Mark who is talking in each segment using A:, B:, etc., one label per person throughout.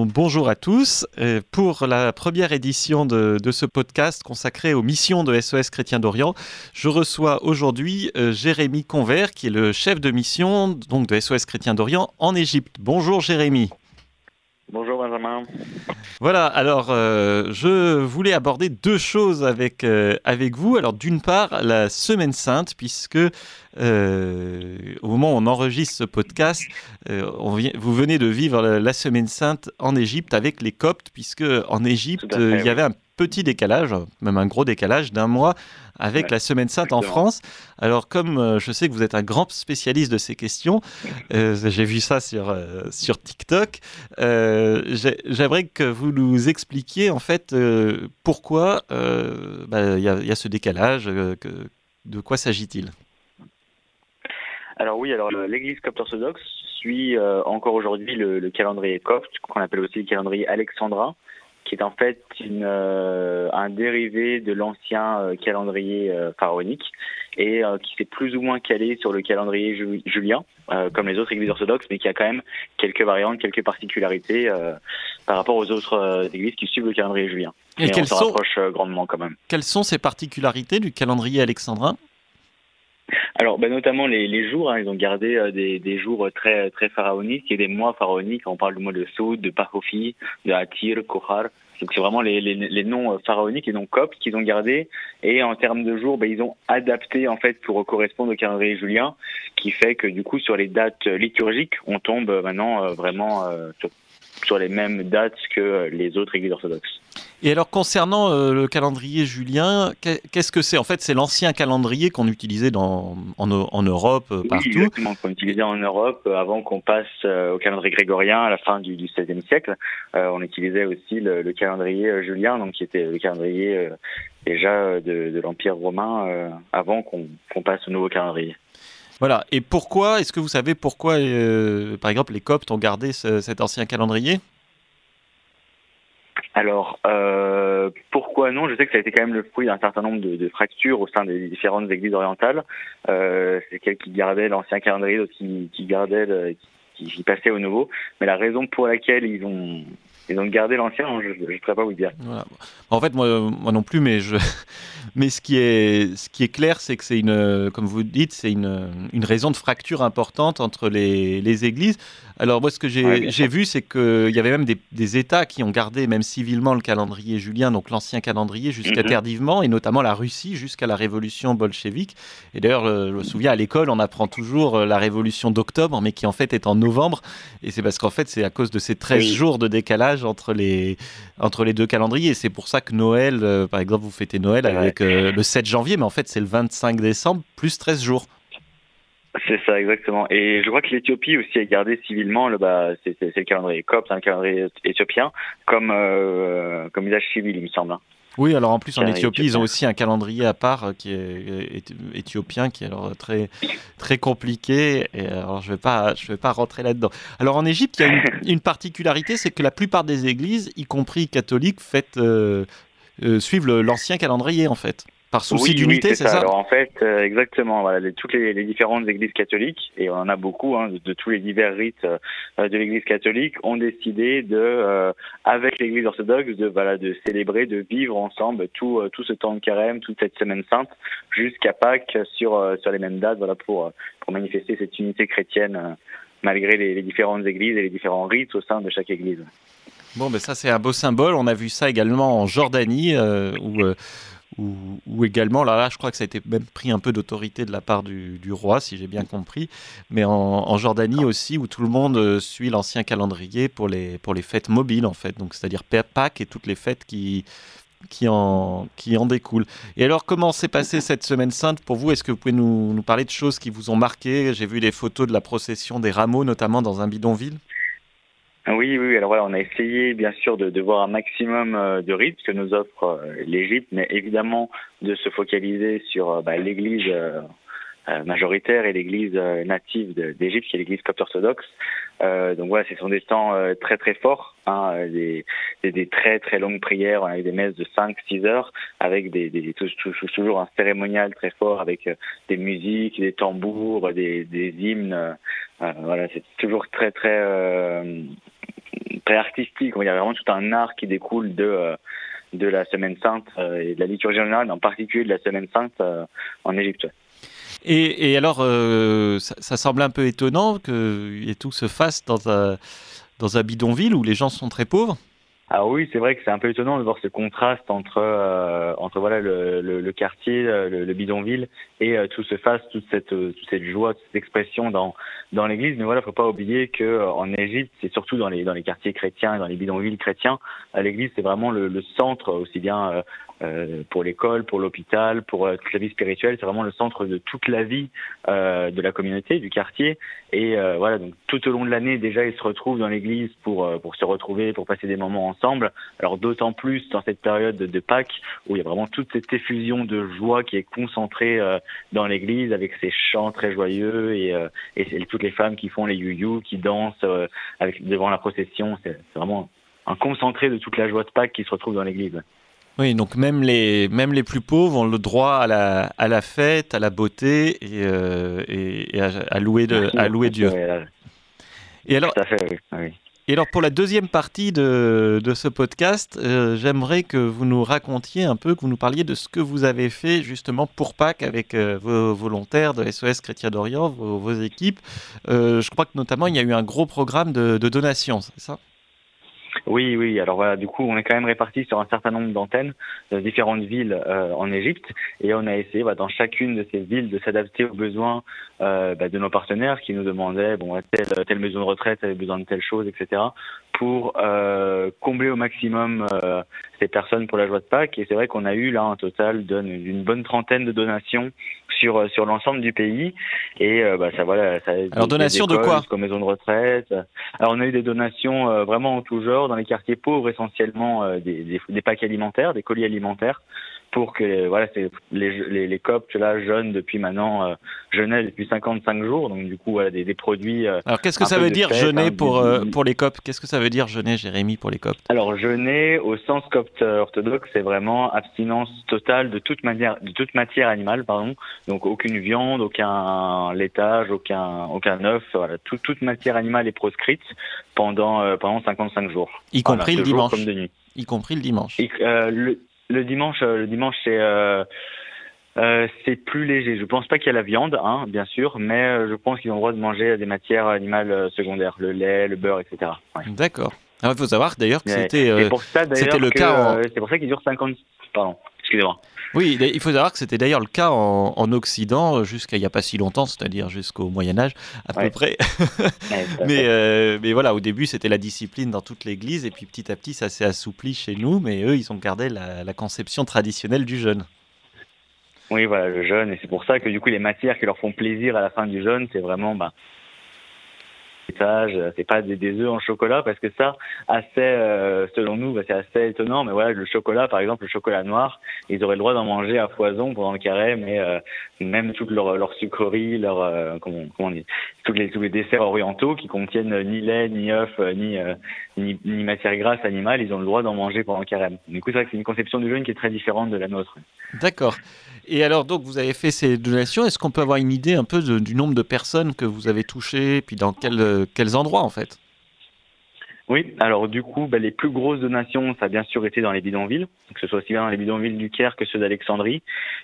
A: Bonjour à tous. Pour la première édition de, ce podcast consacré aux missions de SOS Chrétien d'Orient, je reçois aujourd'hui euh, Jérémy Convert, qui est le chef de mission donc de SOS Chrétien d'Orient en Égypte. Bonjour Jérémy.
B: Bonjour Benjamin.
A: Voilà, alors euh, je voulais aborder deux choses avec, euh, avec vous. Alors d'une part, la Semaine Sainte, puisque euh, au moment où on enregistre ce podcast, on vous venez de vivre la, Semaine Sainte en Égypte avec les Coptes, puisque en Égypte, il y avait un petit décalage, même un gros décalage d'un mois avec la Semaine Sainte en France. Alors, comme euh, je sais que vous êtes un grand spécialiste de ces questions, euh, j'ai vu ça sur, euh, sur TikTok, j'aimerais que vous nous expliquiez en fait pourquoi bah, il y, a ce décalage, de quoi s'agit-il?
B: Alors oui, alors l'Église copte orthodoxe suit encore aujourd'hui le, le, calendrier copte, qu'on appelle aussi le calendrier alexandrin, qui est en fait une, euh, un dérivé de l'ancien euh, calendrier euh, pharaonique et qui s'est plus ou moins calé sur le calendrier julien, comme les autres églises orthodoxes, mais qui a quand même quelques variantes, quelques particularités par rapport aux autres églises qui suivent le calendrier julien.
A: Et, et on
B: rapproche grandement quand même.
A: Quelles sont ces particularités du calendrier alexandrin?
B: Alors, ben, notamment les, les jours, hein, ils ont gardé euh, des, des, jours très très pharaoniques et des mois pharaoniques. On parle du mois de Soud, de Pahofi, de Atir, Kohar. Donc c'est vraiment les, les, les, noms euh, pharaoniques et donc coptes qu'ils ont gardés. Et en termes de jours, ben, ils ont adapté en fait pour correspondre au calendrier julien, qui fait que du coup sur les dates liturgiques, on tombe maintenant vraiment sur sur les mêmes dates que les autres églises orthodoxes.
A: Et alors concernant euh, le calendrier julien, qu'est-ce que c'est? En fait, c'est l'ancien calendrier qu'on utilisait dans, en, Europe, euh, partout. Oui,
B: exactement, qu'on utilisait en Europe euh, avant qu'on passe au calendrier grégorien à la fin du, XVIe siècle. on utilisait aussi le, calendrier julien, donc qui était le calendrier déjà de, l'Empire romain avant qu'on passe au nouveau calendrier.
A: Voilà. Et pourquoi, est-ce que vous savez pourquoi, par exemple, les Coptes ont gardé cet ancien calendrier?
B: Alors, euh, pourquoi non? Je sais que ça a été quand même le fruit d'un certain nombre de, fractures au sein des différentes églises orientales. Euh, c'est quelques qui gardaient l'ancien calendrier, d'autres qui, gardaient, qui, passaient au nouveau. Mais la raison pour laquelle ils ont ils ont gardé l'ancien, je ne pourrais pas vous dire.
A: En fait, moi, moi non plus, mais, je... mais ce, qui est, ce qui est clair, c'est que c'est une, comme vous dites, c'est une, une raison de fracture importante entre les, les églises. Alors moi, ce que j'ai vu, c'est qu'il y avait même des, des, États qui ont gardé, même civilement, le calendrier julien, donc l'ancien calendrier, jusqu'à mhm. tardivement, et notamment la Russie, jusqu'à la révolution bolchevique. Et d'ailleurs, je me souviens, à l'école, on apprend toujours euh, la révolution d'octobre, mais qui en fait est en novembre. Et c'est parce qu'en fait, c'est à cause de ces 13 jours de décalage entre les, entre les deux calendriers. C'est pour ça que Noël, euh, par exemple, vous fêtez Noël avec euh, le 7 janvier, mais en fait, c'est le 25 décembre plus 13 jours.
B: C'est ça, exactement. Et je crois que l'Éthiopie aussi a gardé civilement, le, bah, c'est, le calendrier copte, un calendrier éthiopien, comme, euh, comme usage civil, il me semble. Hein.
A: Oui, alors en plus en Éthiopie, ils ont aussi un calendrier à part euh, qui est éthiopien, qui est alors très très compliqué. Et alors je vais pas je vais pas rentrer là-dedans. Alors en Égypte, il y a une, particularité, c'est que la plupart des églises, y compris catholiques, euh, euh, suivent l'ancien calendrier en fait. Par souci d'unité, c'est ça,
B: Alors en fait, euh, exactement. Voilà, toutes les, les, différentes églises catholiques, et on en a beaucoup, hein, de, tous les divers rites euh, de l'Église catholique, ont décidé de, euh, avec l'Église orthodoxe, de voilà, de célébrer, de vivre ensemble tout tout ce temps de carême, toute cette semaine sainte, jusqu'à Pâques sur sur les mêmes dates, voilà, pour pour manifester cette unité chrétienne malgré les, les différentes églises et les différents rites au sein de chaque église.
A: Bon, ben ça c'est un beau symbole. On a vu ça également en Jordanie, où ou, également, là, là, je crois que ça a été même pris un peu d'autorité de la part du, roi, si j'ai bien compris, mais en, Jordanie aussi, où tout le monde euh, suit l'ancien calendrier pour les, pour les fêtes mobiles, en fait, donc c'est-à-dire Pâques et toutes les fêtes qui, qui, en, qui en découlent. Et alors, comment s'est passée cette semaine sainte pour vous? Est-ce que vous pouvez nous, nous parler de choses qui vous ont marqué? J'ai vu des photos de la procession des rameaux, notamment dans un bidonville.
B: Oui, oui. Alors voilà, on a essayé bien sûr de, de voir un maximum euh, de rites que nous offre euh, l'Égypte, mais évidemment de se focaliser sur euh, bah, l'Église majoritaire et l'Église native d'Égypte, qui est l'Église copte orthodoxe. Euh, donc voilà, ce sont des temps très très forts, hein, des, des, des, très très longues prières, avec des messes de 5-6 heures, avec des, des, toujours un cérémonial très fort, avec des musiques, des tambours, des, des hymnes. voilà, c'est toujours très très très artistique. Il y a vraiment tout un art qui découle de de la Semaine Sainte et de la liturgie générale, en particulier de la Semaine Sainte en Égypte.
A: Et, alors, ça, ça, semble un peu étonnant que tout se fasse dans un, dans un bidonville où les gens sont très pauvres.
B: Ah oui, c'est vrai que c'est un peu étonnant de voir ce contraste entre euh, entre voilà le, le, quartier, euh, le, bidonville et euh, tout se fasse, toute cette toute cette joie, toute cette expression dans dans l'église. Mais voilà, faut pas oublier que en Égypte, c'est surtout dans les dans les quartiers chrétiens et dans les bidonvilles chrétiens, l'église c'est vraiment le, le, centre aussi bien euh, pour l'école, pour l'hôpital, pour euh, toute la vie spirituelle. C'est vraiment le centre de toute la vie euh, de la communauté, du quartier. Et voilà, donc tout au long de l'année, déjà, ils se retrouvent dans l'église pour pour se retrouver, pour passer des moments ensemble. Alors d'autant plus dans cette période de, Pâques où il y a vraiment toute cette effusion de joie qui est concentrée dans l'église avec ces chants très joyeux et, et, toutes les femmes qui font les you qui dansent avec devant la procession. C'est vraiment un concentré de toute la joie de Pâques qui se retrouve dans l'église.
A: Oui, donc même les, même les plus pauvres ont le droit à la, à la fête, à la beauté et, euh, et, à, louer, de, à louer Dieu.
B: Et alors,
A: Et alors pour la deuxième partie de, de ce podcast, euh, j'aimerais que vous nous racontiez un peu, que vous nous parliez de ce que vous avez fait justement pour Pâques avec euh, vos volontaires de SOS Chrétien d'Orient, vos, équipes. je crois que notamment il y a eu un gros programme de, de donation, c'est ça?
B: Oui, oui. Alors voilà, du coup, on est quand même répartis sur un certain nombre d'antennes de différentes villes euh, en Égypte, et on a essayé, bah, dans chacune de ces villes, de s'adapter aux besoins euh, bah, de nos partenaires qui nous demandaient, bon, telle, telle maison de retraite avait besoin de telle chose, etc pour euh, combler au maximum euh, ces personnes pour la joie de Pâques. Et c'est vrai qu'on a eu là un total d'une bonne trentaine de donations sur euh, sur l'ensemble du pays. Et euh, bah, ça voilà. Ça,
A: Alors donations de quoi
B: Comme maison de retraite. Alors on a eu des donations euh, vraiment en tout genre dans les quartiers pauvres essentiellement des, des, des packs alimentaires, des colis alimentaires pour que voilà c'est les, les, les coptes là jeunes depuis maintenant euh, jeûnaient depuis 55 jours. Donc du coup voilà des, des produits
A: euh, alors qu'est-ce que ça veut dire jeûner hein, pour euh, pour les coptes qu'est-ce que ça veut dire jeûner Jérémy pour les coptes
B: alors jeûner au sens copte orthodoxe c'est vraiment abstinence totale de toute manière de toute matière animale pardon. Donc aucune viande aucun laitage aucun aucun œuf voilà toute matière animale est proscrite pendant euh, pendant 55 jours.
A: Y compris le dimanche. comme de nuit. Y compris le dimanche.
B: Le, le dimanche, euh, le dimanche, c'est euh, euh, c'est plus léger. Je pense pas qu'il y a la viande, hein, bien sûr, mais euh, je pense qu'ils ont le droit de manger des matières animales secondaires, le lait, le beurre, etc.
A: D'accord. il faut savoir d'ailleurs que c'était c'était le cas.
B: C'est pour ça qu'il dure 50. Pardon. Excusez-moi.
A: Oui, il faut savoir que c'était d'ailleurs le cas en, Occident jusqu'à il n'y a pas si longtemps, c'est-à-dire jusqu'au Moyen Âge à peu près. mais, euh, mais voilà, au début c'était la discipline dans toute l'Église et puis petit à petit ça s'est assoupli chez nous, mais eux ils ont gardé la, conception traditionnelle du jeûne.
B: Oui, voilà, le jeûne, et c'est pour ça que du coup les matières qui leur font plaisir à la fin du jeûne, c'est vraiment bah, c'est pas des, œufs en chocolat parce que ça, assez, euh, selon nous, bah, c'est assez étonnant. Mais voilà, le chocolat, par exemple, le chocolat noir, ils auraient le droit d'en manger à foison pendant le carré, mais euh, même toute leur, leur sucrerie, leur euh, comment, on dit, tous les desserts orientaux qui contiennent ni lait, ni œufs, ni, ni, ni matière grasse animale, ils ont le droit d'en manger pendant le carême. Du coup, c'est vrai que c'est une conception du jeûne qui est très différente de la nôtre.
A: D'accord. Et alors, donc, vous avez fait ces donations. Est-ce qu'on peut avoir une idée un peu du nombre de personnes que vous avez touchées, puis dans quel, quels endroits, en fait?
B: Oui, alors du coup, bah, les plus grosses donations, ça a bien sûr été dans les bidonvilles, que ce soit aussi bien dans les bidonvilles du Caire que ceux d'Alexandrie,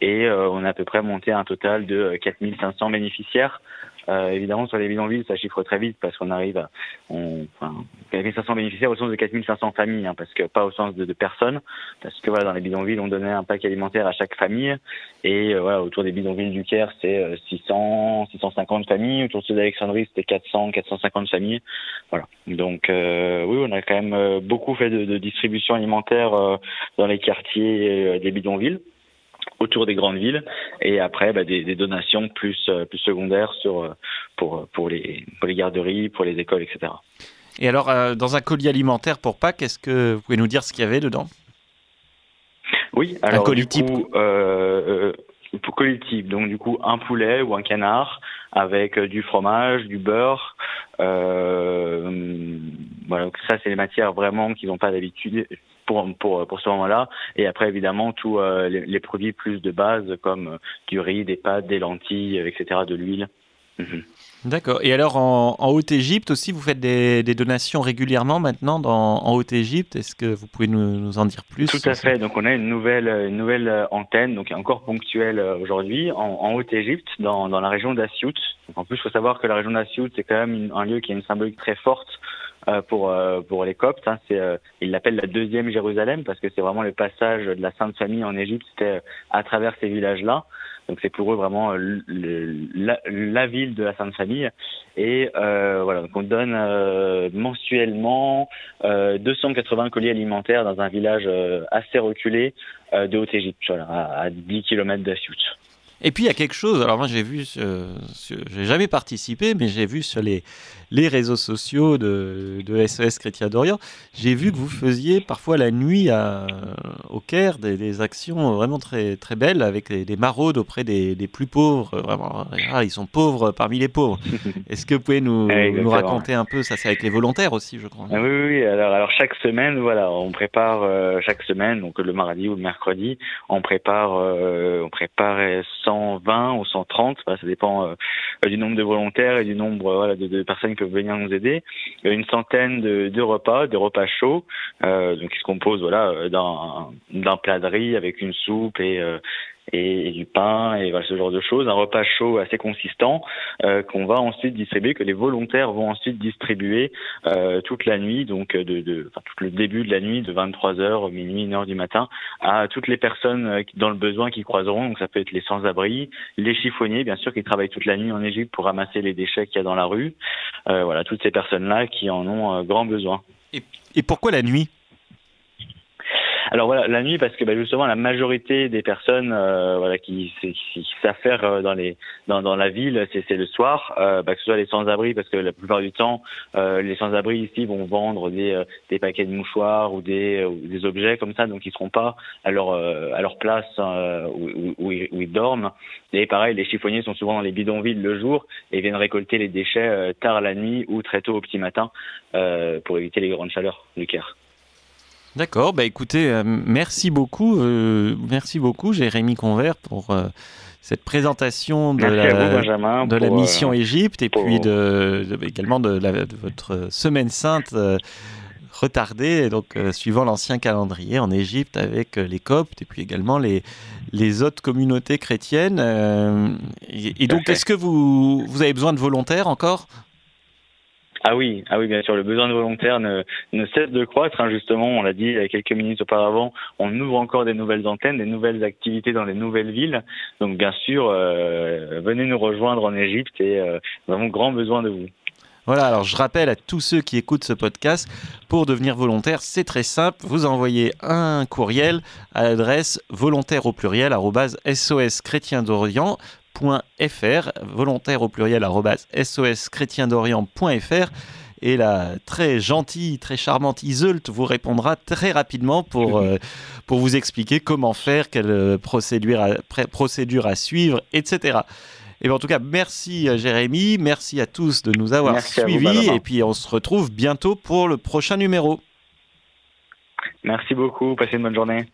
B: et euh, on a à peu près monté un total de 4500 bénéficiaires euh, évidemment, sur les bidonvilles, ça chiffre très vite parce qu'on arrive à on, enfin, 4500 bénéficiaires au sens de 4500 familles, hein, parce que pas au sens de, de, personnes, parce que voilà, dans les bidonvilles, on donnait un pack alimentaire à chaque famille, et euh, voilà, autour des bidonvilles du Caire, c'est 600, euh, 650 familles, autour de ceux d'Alexandrie, c'était 400, 450 familles, voilà. Donc euh, oui, on a quand même beaucoup fait de, de distribution alimentaire dans les quartiers des bidonvilles autour des grandes villes et après bah, des, des, donations plus euh, plus secondaires sur euh, pour pour les pour les garderies, pour les écoles, etc.
A: Et alors euh, dans un colis alimentaire pour Pâques, est-ce que vous pouvez nous dire ce qu'il y avait dedans?
B: Oui, alors un colis type. Coup, euh, pour colis type, donc du coup un poulet ou un canard avec du fromage, du beurre. Euh, voilà, ça c'est les matières vraiment qu'ils n'ont pas d'habitude pour, pour, pour ce moment-là. Et après, évidemment, tous euh, les, les, produits plus de base comme euh, du riz, des pâtes, des lentilles, etc., de l'huile. Mhm.
A: D'accord. Et alors en, Haute-Égypte aussi, vous faites des, donations régulièrement maintenant dans, en Haute-Égypte? Est-ce que vous pouvez nous, en dire plus?
B: Tout à fait. Donc on a une nouvelle, une nouvelle euh, antenne, donc encore ponctuelle euh, aujourd'hui, en, Haute-Égypte, dans, dans la région d'Assiout. En plus, il faut savoir que la région d'Assiout, c'est quand même un lieu qui a une symbolique très forte euh, pour pour les Coptes. Hein. C'est ils l'appellent la deuxième Jérusalem parce que c'est vraiment le passage de la Sainte Famille en Égypte, c'était à travers ces villages-là. Donc c'est pour eux vraiment euh, la, ville de la Sainte Famille. Et euh, voilà, donc on donne euh, mensuellement 280 colis alimentaires dans un village assez reculé de Haute-Égypte, voilà, à, 10 km d'Assiout.
A: Et puis il y a quelque chose, alors moi j'ai vu, j'ai jamais participé, mais j'ai vu sur les, les réseaux sociaux de, de SES Chrétien d'Orient, j'ai vu que vous faisiez parfois la nuit à, au Caire des, actions vraiment très, très belles avec des, maraudes auprès des, des, plus pauvres. Vraiment, ah, ils sont pauvres parmi les pauvres. Est-ce que vous pouvez nous, nous raconter un peu ça C'est avec les volontaires aussi, je crois.
B: Ah oui, oui. Alors, alors chaque semaine, voilà, on prépare euh, chaque semaine, donc le mardi ou le mercredi, on prépare, euh, on prépare 120 ou 130, ça dépend euh, du nombre de volontaires et du nombre voilà, de, de personnes peuvent venir nous aider. Une centaine de, de repas, des repas chauds, euh, donc qui se composent voilà euh, d'un plat de riz avec une soupe et euh, et, du pain et voilà, ce genre de choses, un repas chaud assez consistant euh, qu'on va ensuite distribuer, que les volontaires vont ensuite distribuer euh, toute la nuit, donc de, de tout le début de la nuit, de 23h, minuit, 1h du matin, à toutes les personnes euh, dans le besoin qui croiseront. Donc ça peut être les sans-abri, les chiffonniers, bien sûr, qui travaillent toute la nuit en Égypte pour ramasser les déchets qu'il y a dans la rue. Euh, voilà, toutes ces personnes-là qui en ont euh, grand besoin.
A: Et pourquoi la nuit?
B: Alors voilà, la nuit parce que bah, justement la majorité des personnes euh, voilà qui, qui, faire euh, dans dans, la ville, c'est le soir, euh, bah, que ce soit les sans-abri parce que la plupart du temps euh, les sans-abri ici vont vendre des, paquets de mouchoirs ou des objets comme ça, donc ils seront pas à leur place où, où, ils, où, ils, dorment. Et pareil, les chiffonniers sont souvent dans les bidonvilles le jour et viennent récolter les déchets tard la nuit ou très tôt au petit matin pour éviter les grandes chaleurs du Caire.
A: D'accord, bah écoutez, euh, merci beaucoup, euh, merci beaucoup Jérémy Convert pour euh, cette présentation de, la, de la, mission Égypte et puis de, également de, votre semaine sainte retardée, donc suivant l'ancien calendrier en Égypte avec les Coptes et puis également les, les autres communautés chrétiennes. et, donc, est-ce que vous, vous avez besoin de volontaires encore
B: ah oui, ah oui, bien sûr, le besoin de volontaires ne, cesse de croître. Hein, justement, on l'a dit il y a quelques minutes auparavant, on ouvre encore des nouvelles antennes, des nouvelles activités dans les nouvelles villes. Donc, bien sûr, euh, venez nous rejoindre en Égypte et euh, nous avons grand besoin de vous.
A: Voilà, alors je rappelle à tous ceux qui écoutent ce podcast, pour devenir volontaire, c'est très simple. Vous envoyez un courriel à l'adresse volontaire au pluriel sos chrétien d'Orient volontaire au pluriel soschrétiendorient.fr et la très gentille, très charmante Iseult vous répondra très rapidement pour, euh, pour vous expliquer comment faire, quelle euh, procédure à, procédure à suivre, etc. Et en tout cas, merci euh, Jérémy, merci à tous de nous avoir suivis et puis on se retrouve bientôt pour le prochain numéro.
B: Merci beaucoup, passez une bonne journée.